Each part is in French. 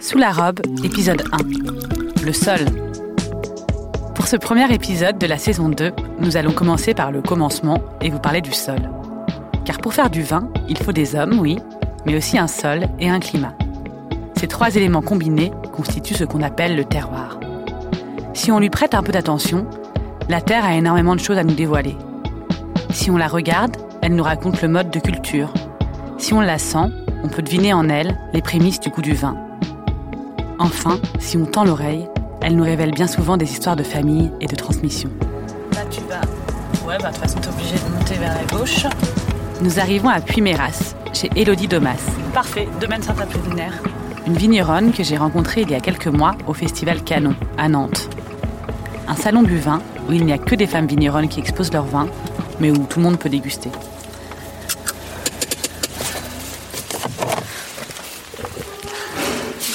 Sous la robe, épisode 1. Le sol. Pour ce premier épisode de la saison 2, nous allons commencer par le commencement et vous parler du sol. Car pour faire du vin, il faut des hommes, oui, mais aussi un sol et un climat. Ces trois éléments combinés constituent ce qu'on appelle le terroir. Si on lui prête un peu d'attention, la Terre a énormément de choses à nous dévoiler. Si on la regarde, elle nous raconte le mode de culture. Si on la sent, on peut deviner en elle les prémices du goût du vin. Enfin, si on tend l'oreille, elle nous révèle bien souvent des histoires de famille et de transmission. Là, tu vas. Ouais, bah, de toute façon, t'es obligé de monter vers la gauche. Nous arrivons à Puy-Méras, chez Élodie Domas, Parfait, domaine Saint-Apollinaire. une vigneronne que j'ai rencontrée il y a quelques mois au festival Canon, à Nantes. Un salon du vin où il n'y a que des femmes vigneronnes qui exposent leur vin, mais où tout le monde peut déguster.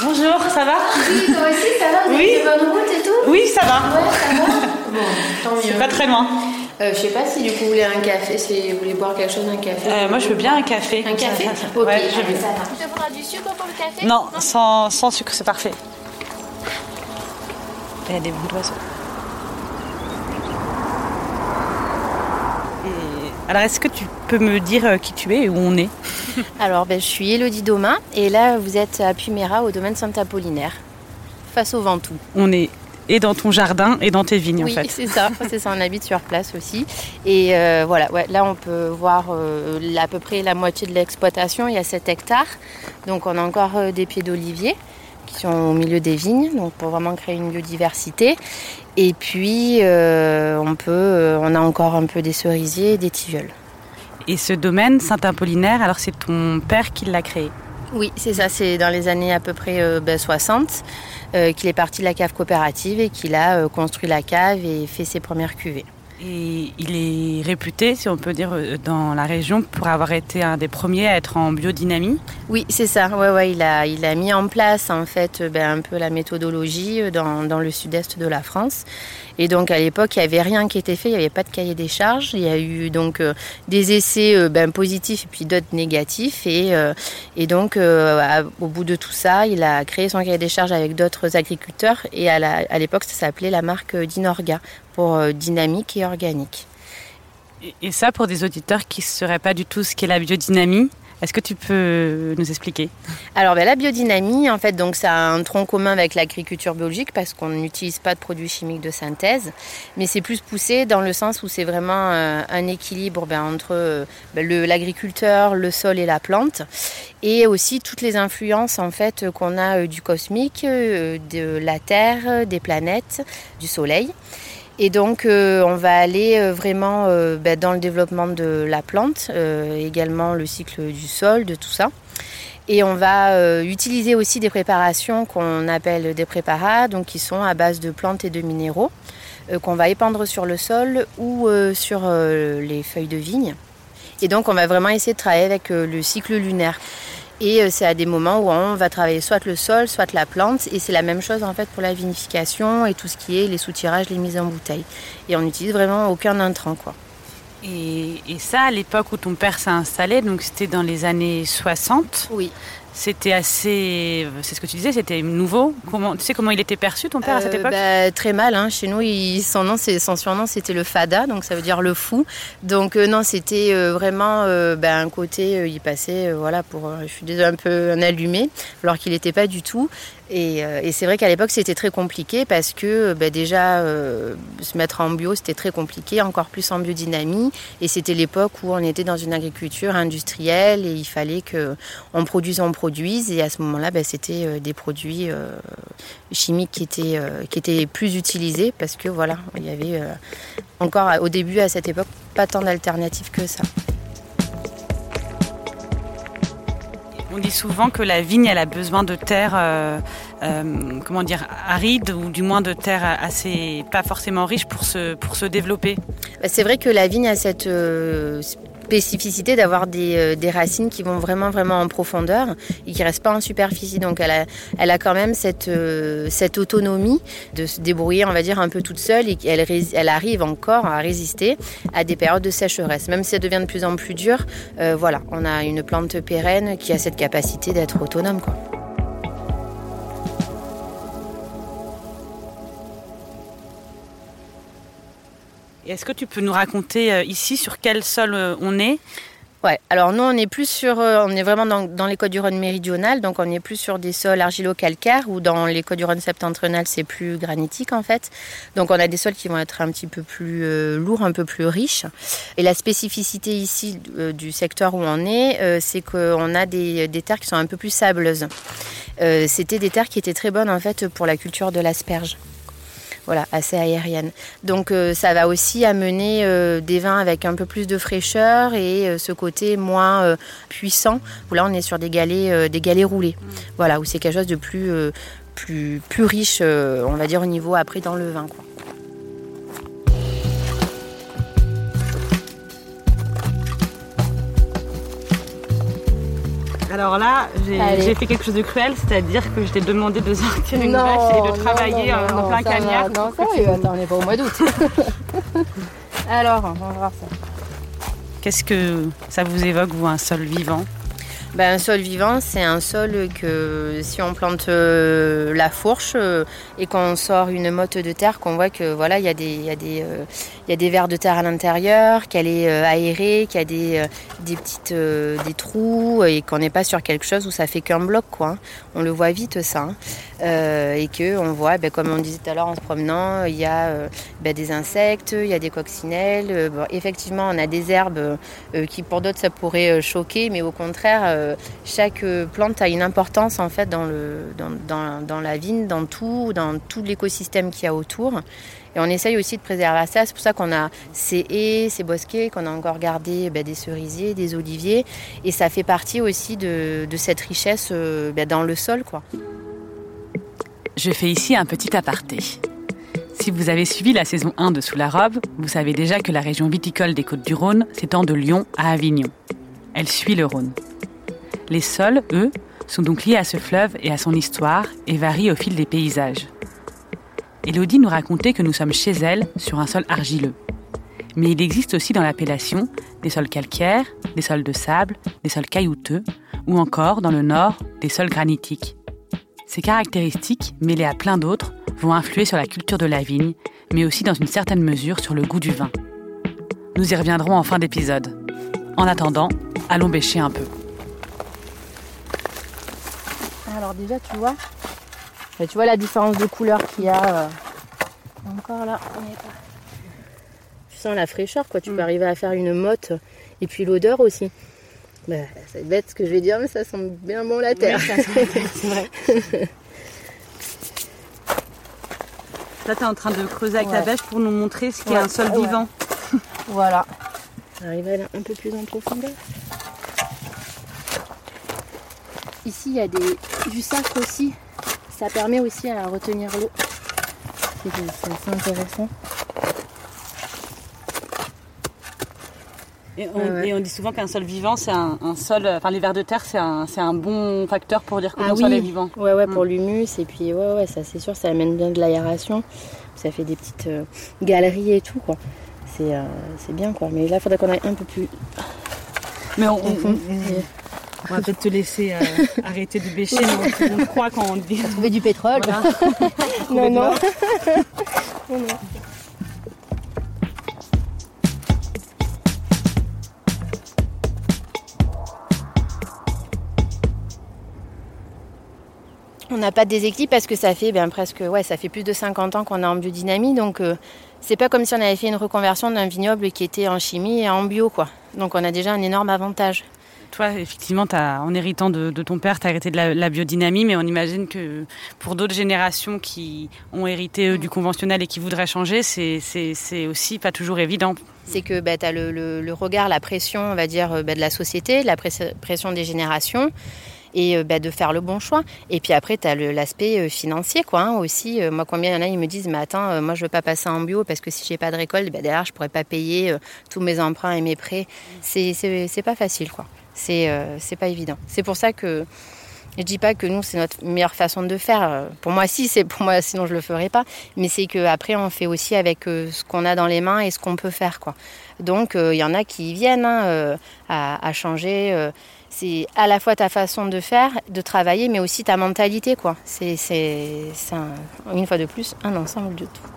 Bonjour, ça va? Oui, toi aussi, ça va? Vous Oui. avez bonne route et tout? Oui, ça va. Ouais, ça va Bon, tant mieux. C'est pas très loin. Euh, je sais pas si du coup vous voulez un café, si vous voulez boire quelque chose, un café. Euh, moi, je veux bien un café. Un café Ça, ça, ça. Ok, Ouais, je veux. ça va. Tu te du sucre pour le café? Non, sans, sans sucre, c'est parfait. Il y a des bruits d'oiseaux. Et- Alors, est-ce que tu peux me dire euh, qui tu es et où on est? Alors, ben, je suis Elodie Domain et là vous êtes à Puméra au domaine Saint-Apollinaire, face au Ventoux. On est et dans ton jardin et dans tes vignes, oui, en fait. c'est ça, c'est ça, on habite sur place aussi. Et euh, voilà, ouais, là on peut voir euh, à peu près la moitié de l'exploitation, il y a 7 hectares. Donc on a encore euh, des pieds d'olivier qui sont au milieu des vignes, donc pour vraiment créer une biodiversité. Et puis euh, on peut, euh, on a encore un peu des cerisiers et des tilleuls. Et ce domaine, Saint-Apollinaire, alors c'est ton père qui l'a créé. Oui, c'est ça, c'est dans les années à peu près euh, ben, 60 euh, qu'il est parti de la cave coopérative et qu'il a construit la cave et fait ses premières cuvées. Et il est réputé, si on peut dire, euh, dans la région pour avoir été un des premiers à être en biodynamie. Oui, c'est ça. Ouais, ouais, il a, il a mis en place en fait euh, ben, un peu la méthodologie euh, dans, le sud-est de la France. Et donc à l'époque, il n'y avait rien qui était fait, il n'y avait pas de cahier des charges. Il y a eu donc des essais ben, positifs et puis d'autres négatifs. Et, donc au bout de tout ça, il a créé son cahier des charges avec d'autres agriculteurs. Et à l'époque, ça s'appelait la marque Dinorga pour euh, dynamique et organique. Et- ça, pour des auditeurs qui ne sauraient pas du tout ce qu'est la biodynamie, est-ce que tu peux nous expliquer? Alors ben, la biodynamie, en fait, donc ça a un tronc commun avec l'agriculture biologique parce qu'on n'utilise pas de produits chimiques de synthèse, mais c'est plus poussé dans le sens où c'est vraiment euh, un équilibre ben, entre euh, ben, l'agriculteur, le sol et la plante, et aussi toutes les influences en fait qu'on a euh, du cosmique, euh, de la Terre, des planètes, du Soleil. Et donc, euh, on va aller euh, vraiment euh, ben, dans le développement de la plante, également le cycle du sol, de tout ça. Et on va utiliser aussi des préparations qu'on appelle des préparats, donc qui sont à base de plantes et de minéraux, qu'on va épandre sur le sol ou sur les feuilles de vigne. Et donc, on va vraiment essayer de travailler avec le cycle lunaire. Et euh, c'est à des moments où on va travailler soit le sol, soit la plante. Et c'est la même chose en fait pour la vinification et tout ce qui est les soutirages, les mises en bouteille. Et on n'utilise vraiment aucun intrant. Quoi. et, et ça, à l'époque où ton père s'est installé, donc c'était dans les années 60, Oui. C'était assez. C'est ce que tu disais, c'était nouveau. Comment, tu sais comment il était perçu, ton père, à cette Euh, époque bah, Très mal. hein. Chez nous, il- son, nom, son surnom, c'était le Fada, donc ça veut dire le fou. Donc euh, non, c'était euh, vraiment bah, un côté, il passait, voilà, pour, je suis désolée, un peu un allumé, alors qu'il n'était pas du tout. Et, euh, et c'est vrai qu'à l'époque, c'était très compliqué parce que bah, déjà, euh, se mettre en bio, c'était très compliqué, encore plus en biodynamie. Et c'était l'époque où on était dans une agriculture industrielle et il fallait que on produise, on produise. Et à ce moment-là, bah, c'était euh, des produits euh, chimiques qui étaient, euh, qui étaient plus utilisés parce que voilà, il y avait euh, encore au début, à cette époque, pas tant d'alternatives que ça. On dit souvent que la vigne, a besoin de terre, euh, euh, comment dire, aride ou du moins de terre assez, pas forcément riche pour se, pour se développer. Bah, C'est vrai que la vigne a cette euh, spécificité d'avoir des, des, racines qui vont vraiment vraiment en profondeur et qui restent pas en superficie. Donc elle a, elle a quand même cette, cette autonomie de se débrouiller, on va dire, un peu toute seule et elle, elle arrive encore à résister à des périodes de sécheresse. Même si ça devient de plus en plus dur, voilà, on a une plante pérenne qui a cette capacité d'être autonome. Quoi. Est-ce que tu peux nous raconter euh, ici sur quel sol euh, on est? Ouais, alors nous on est plus sur, euh, on est vraiment dans, les côtes du Rhône méridional, donc on est plus sur des sols argilo-calcaires, ou dans les côtes du Rhône septentrional c'est plus granitique en fait. Donc on a des sols qui vont être un petit peu plus lourds, un peu plus riches. Et la spécificité ici du secteur où on est, c'est qu'on a des, des, terres qui sont un peu plus sableuses. C'était des terres qui étaient très bonnes en fait pour la culture de l'asperge voilà, assez aérienne. Donc euh, ça va aussi amener euh, des vins avec un peu plus de fraîcheur et euh, ce côté moins puissant, où là on est sur des galets, des galets roulés. Voilà, où c'est quelque chose de plus, plus, plus riche, on va dire, au niveau après dans le vin. Alors là, j'ai fait quelque chose de cruel, c'est-à-dire que je t'ai demandé de sortir une vache et de travailler en plein cagnard. Non, ça attends, on n'est pas au mois d'août. Alors, on va voir ça. Qu'est-ce que ça vous évoque, vous, un sol vivant? Ben, un sol vivant, c'est un sol que si on plante euh, la fourche euh, et qu'on sort une motte de terre, qu'on voit que voilà, il y a des, y a des, euh, y a des vers de terre à l'intérieur, qu'elle est aérée, qu'il y a des, des petites des trous et qu'on n'est pas sur quelque chose où ça fait qu'un bloc, quoi. Hein. On le voit vite ça. Hein. et que on voit, ben, comme on disait tout à l'heure en se promenant, il y a ben, des insectes, il y a des coccinelles. effectivement, on a des herbes qui pour d'autres ça pourrait choquer, mais au contraire chaque plante a une importance en fait dans, le, dans, dans, la vigne, dans tout, dans tout l'écosystème qu'il y a autour. Et on essaye aussi de préserver ça. C'est pour ça qu'on a ces haies, ces bosquets, qu'on a encore gardé ben, des cerisiers, des oliviers. Et ça fait partie aussi de, de cette richesse euh, ben, dans le sol. Quoi. Je fais ici un petit aparté. Si vous avez suivi la saison 1 de Sous la robe, vous savez déjà que la région viticole des Côtes-du-Rhône s'étend de Lyon à Avignon. Elle suit le Rhône. Les sols, eux, sont donc liés à ce fleuve et à son histoire et varient au fil des paysages. Elodie nous racontait que nous sommes chez elle sur un sol argileux. Mais il existe aussi dans l'appellation des sols calcaires, des sols de sable, des sols caillouteux ou encore, dans le nord, des sols granitiques. Ces caractéristiques, mêlées à plein d'autres, vont influer sur la culture de la vigne, mais aussi dans une certaine mesure sur le goût du vin. Nous y reviendrons en fin d'épisode. En attendant, allons bêcher un peu. Alors déjà, tu vois, tu vois la différence de couleur qu'il y a. Euh, encore là, on est pas. Tu sens la fraîcheur, quoi. Tu peux mm. arriver à faire une motte. Et puis l'odeur aussi. Bah, c'est bête ce que je vais dire, mais ça sent bien bon la terre. c'est vrai. Là, tu es en train de creuser avec ta bêche pour nous montrer ce qu'est un sol vivant. voilà. J'arrive à aller un peu plus en profondeur. Ici, il y a des, du sacre aussi. Ça permet aussi à retenir l'eau. C'est assez intéressant. Et on, dit souvent qu'un sol vivant, c'est un, sol, enfin les vers de terre, c'est un, un, bon facteur pour dire que ah, sol est vivant. Ouais, ouais, pour mm. l'humus. Et puis, ouais, ouais, ça c'est sûr, ça amène bien de l'aération. Ça fait des petites euh, galeries et tout, quoi. Euh, c'est bien, quoi. Mais là, il faudrait qu'on aille un peu plus. Mais on, on va peut-être te laisser euh, arrêter de bêcher, mais on, croit quand on dit. Trouver du pétrole. non, non. On n'a pas de déséquilibre parce que ça fait bien presque ouais, ça fait plus de 50 ans qu'on est en biodynamie donc euh, c'est pas comme si on avait fait une reconversion d'un vignoble qui était en chimie et en bio quoi. Donc on a déjà un énorme avantage. Effectivement, en héritant de, ton père, tu as arrêté de la, biodynamie, mais on imagine que pour d'autres générations qui ont hérité du conventionnel et qui voudraient changer, c'est aussi pas toujours évident. C'est que bah, tu as le, regard, la pression, on va dire, bah, de la société, la pression des générations. et bah, de faire le bon choix. Et puis après, tu as l'aspect financier quoi, hein, aussi. moi, combien il y en a, ils me disent, mais attends, moi je veux pas passer en bio parce que si j'ai pas de récolte, bah, derrière, je pourrais pas payer tous mes emprunts et mes prêts. C'est pas facile, quoi. C'est c'est pas évident. C'est pour ça que je dis pas que nous c'est notre meilleure façon de faire. Pour moi si, c'est pour moi sinon je le ferais pas. Mais c'est que après on fait aussi avec euh, ce qu'on a dans les mains et ce qu'on peut faire quoi. Donc il euh, y en a qui viennent hein, euh, à, changer. c'est à la fois ta façon de faire, de travailler, mais aussi ta mentalité quoi. C'est une fois de plus un ensemble de tout.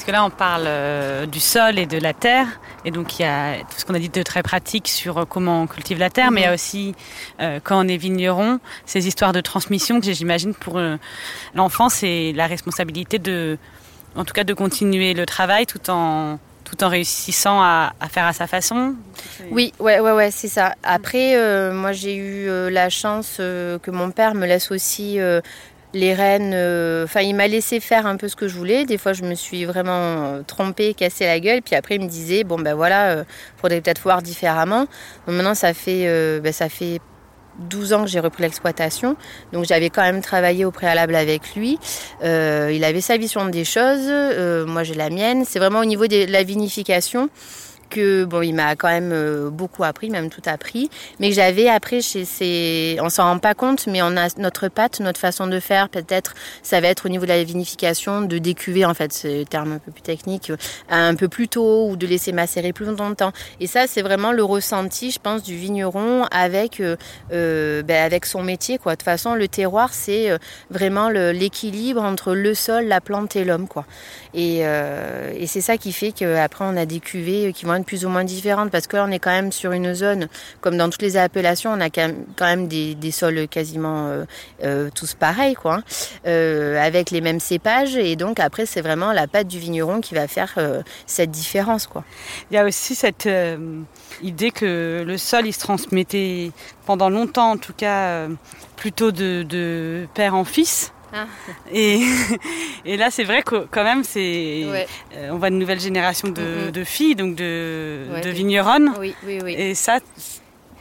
Parce que là, on parle euh, du sol et de la terre. Et donc, il y a tout ce qu'on a dit de très pratique sur euh, comment on cultive la terre, mais il y a mhm. aussi, euh, quand on est vigneron, ces histoires de transmission que j'imagine pour l'enfant, c'est la responsabilité de, en tout cas, de continuer le travail tout en tout en réussissant à, faire à sa façon. Oui, ouais, ouais, ouais, c'est ça. Après, moi, j'ai eu la chance que mon père me laisse aussi les rênes, euh, enfin, il m'a laissé faire un peu ce que je voulais. Des fois, je me suis vraiment euh, trompée, cassé la gueule. Puis après, il me disait, bon, ben voilà, euh, faudrait peut-être voir différemment. Donc maintenant, ça fait, ben, ça fait 12 ans que j'ai repris l'exploitation. Donc j'avais quand même travaillé au préalable avec lui. il avait sa vision des choses, moi j'ai la mienne. C'est vraiment au niveau de la vinification que bon, il m'a quand même euh, beaucoup appris, même tout appris, mais que j'avais appris chez ces, on s'en rend pas compte, mais on a notre pâte, notre façon de faire, peut-être, ça va être au niveau de la vinification, de décuver en fait, c'est terme un peu plus technique, euh, un peu plus tôt ou de laisser macérer plus longtemps. Et ça, c'est vraiment le ressenti, je pense, du vigneron avec euh, ben, avec son métier quoi. De toute façon, le terroir, c'est vraiment l'équilibre entre le sol, la plante et l'homme quoi. Et, et c'est ça qui fait qu'après on a des cuvées qui vont plus ou moins différentes parce que là, on est quand même sur une zone, comme dans toutes les appellations, on a quand même, des, sols quasiment euh, euh, tous pareils, quoi, hein. euh, avec les mêmes cépages. Et donc après, c'est vraiment la pâte du vigneron qui va faire cette différence, quoi. Il y a aussi cette idée que le sol, il se transmettait pendant longtemps, en tout cas, plutôt de père en fils. Ah. Et, et, là, c'est vrai que quand même, c'est, euh, on voit une nouvelle génération de, de filles, donc de, de vigneronnes. Oui, oui, oui. Et ça,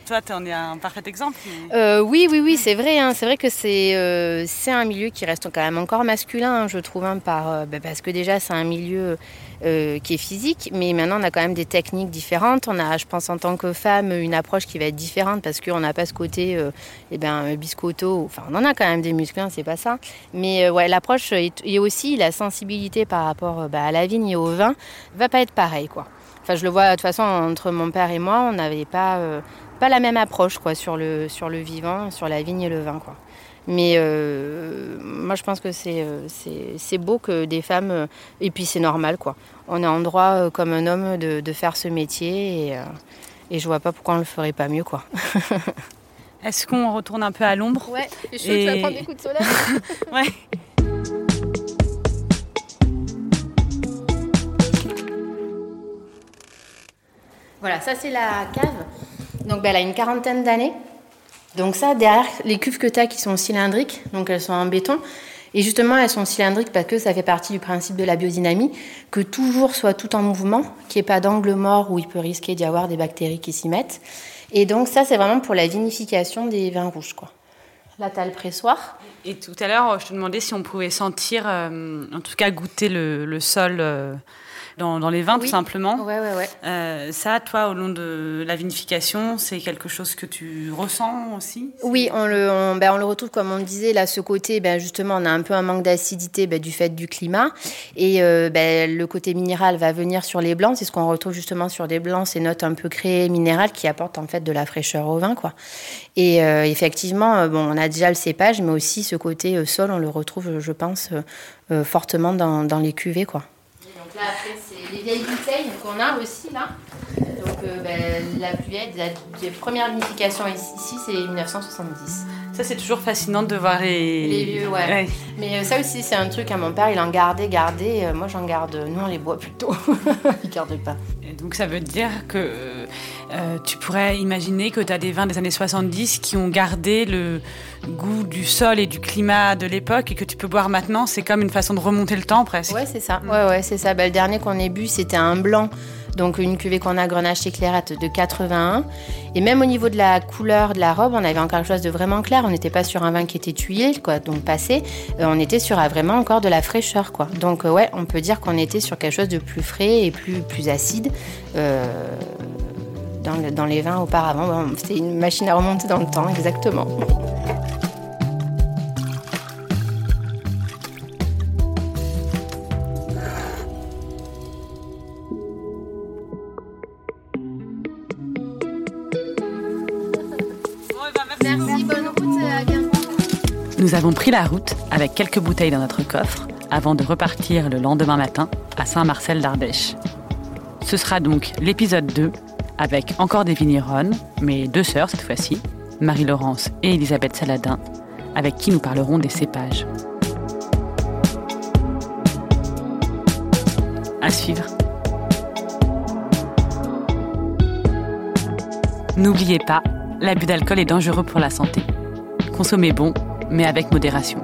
toi, tu en es un parfait exemple. Euh, oui, oui, oui, c'est vrai. Hein. c'est vrai que c'est euh, un milieu qui reste quand même encore masculin, hein, je trouve, hein, par, bah, parce que déjà, c'est un milieu euh, qui est physique, mais maintenant on a quand même des techniques différentes. On a, je pense, en tant que femme, une approche qui va être différente parce qu'on n'a pas ce côté euh, eh ben, biscotto. Enfin, on en a quand même des muscles, hein, c'est pas ça. Mais euh, ouais, l'approche et aussi la sensibilité par rapport bah, à la vigne et au vin va pas être pareil, quoi. Enfin, je le vois de toute façon entre mon père et moi, on n'avait pas pas la même approche quoi sur le sur le vivant, sur la vigne et le vin, quoi. Mais euh, moi, je pense que euh, c'est beau que des femmes, euh, et puis c'est normal, quoi. On est en droit, comme un homme, de, de faire ce métier, et, et je vois pas pourquoi on le ferait pas mieux, quoi. Est-ce qu'on retourne un peu à l'ombre Ouais, je et... tu vas prendre des coups de soleil Ouais. Voilà, ça c'est la cave. Donc ben, elle a une quarantaine d'années. Donc ça, derrière, les cuves que tu as qui sont cylindriques, donc elles sont en béton, et justement elles sont cylindriques parce que ça fait partie du principe de la biodynamie, que toujours soit tout en mouvement, qu'il n'y ait pas d'angle mort où il peut risquer d'y avoir des bactéries qui s'y mettent. Et donc ça, c'est vraiment pour la vinification des vins rouges. Quoi. Là, tu as le pressoir. Et tout à l'heure, je te demandais si on pouvait sentir, euh, en tout cas goûter le, sol. Euh, dans, les vins, tout simplement. Ouais, ouais, ouais. Euh, ça, toi, au long de la vinification, c'est quelque chose que tu ressens aussi? Oui, on le, on, ben, on le retrouve, comme on le disait, là, ce côté, ben, justement, on a un peu un manque d'acidité ben, du fait du climat. Et euh, ben, le côté minéral va venir sur les blancs. C'est ce qu'on retrouve justement sur des blancs, ces notes un peu créées minérales qui apportent en fait de la fraîcheur au vin. Quoi. Et euh, effectivement, bon, on a déjà le cépage, mais aussi ce côté sol, on le retrouve, je pense, fortement dans, dans les cuvées. Quoi. Là, après, c'est les vieilles bouteilles qu'on a aussi là. Donc euh, ben, la plus vieille, la, première vinification ici, c'est 1970. Ça, c'est toujours fascinant de voir les... Les vieux, ouais. Mais euh, ça aussi, c'est un truc à mon père, il en gardait, gardait. Euh, moi, j'en garde. Nous, on les boit plutôt. il garde pas. Et donc, ça veut dire que tu pourrais imaginer que tu as des vins des années 70 qui ont gardé le goût du sol et du climat de l'époque et que tu peux boire maintenant. C'est comme une façon de remonter le temps presque. Ouais, c'est ça. Ouais, ouais, c'est ça. Bah, le dernier qu'on ait bu, c'était un blanc Donc une cuvée qu'on a Grenache et Clairette de 81. Et même au niveau de la couleur de la robe, on avait encore quelque chose de vraiment clair. On n'était pas sur un vin qui était tuilé, quoi, donc passé. Euh, on était sur vraiment encore de la fraîcheur, quoi. Donc euh, ouais, on peut dire qu'on était sur quelque chose de plus frais et plus, plus acide. Euh, dans, dans, les vins auparavant, c'était une machine à remonter dans le temps, exactement. Nous avons pris la route avec quelques bouteilles dans notre coffre avant de repartir le lendemain matin à Saint-Marcel d'Ardèche. Ce sera donc l'épisode 2 avec encore des vigneronnes, mais deux sœurs cette fois-ci, Marie-Laurence et Elisabeth Saladin, avec qui nous parlerons des cépages. À suivre. N'oubliez pas, l'abus d'alcool est dangereux pour la santé. Consommez bon mais avec modération.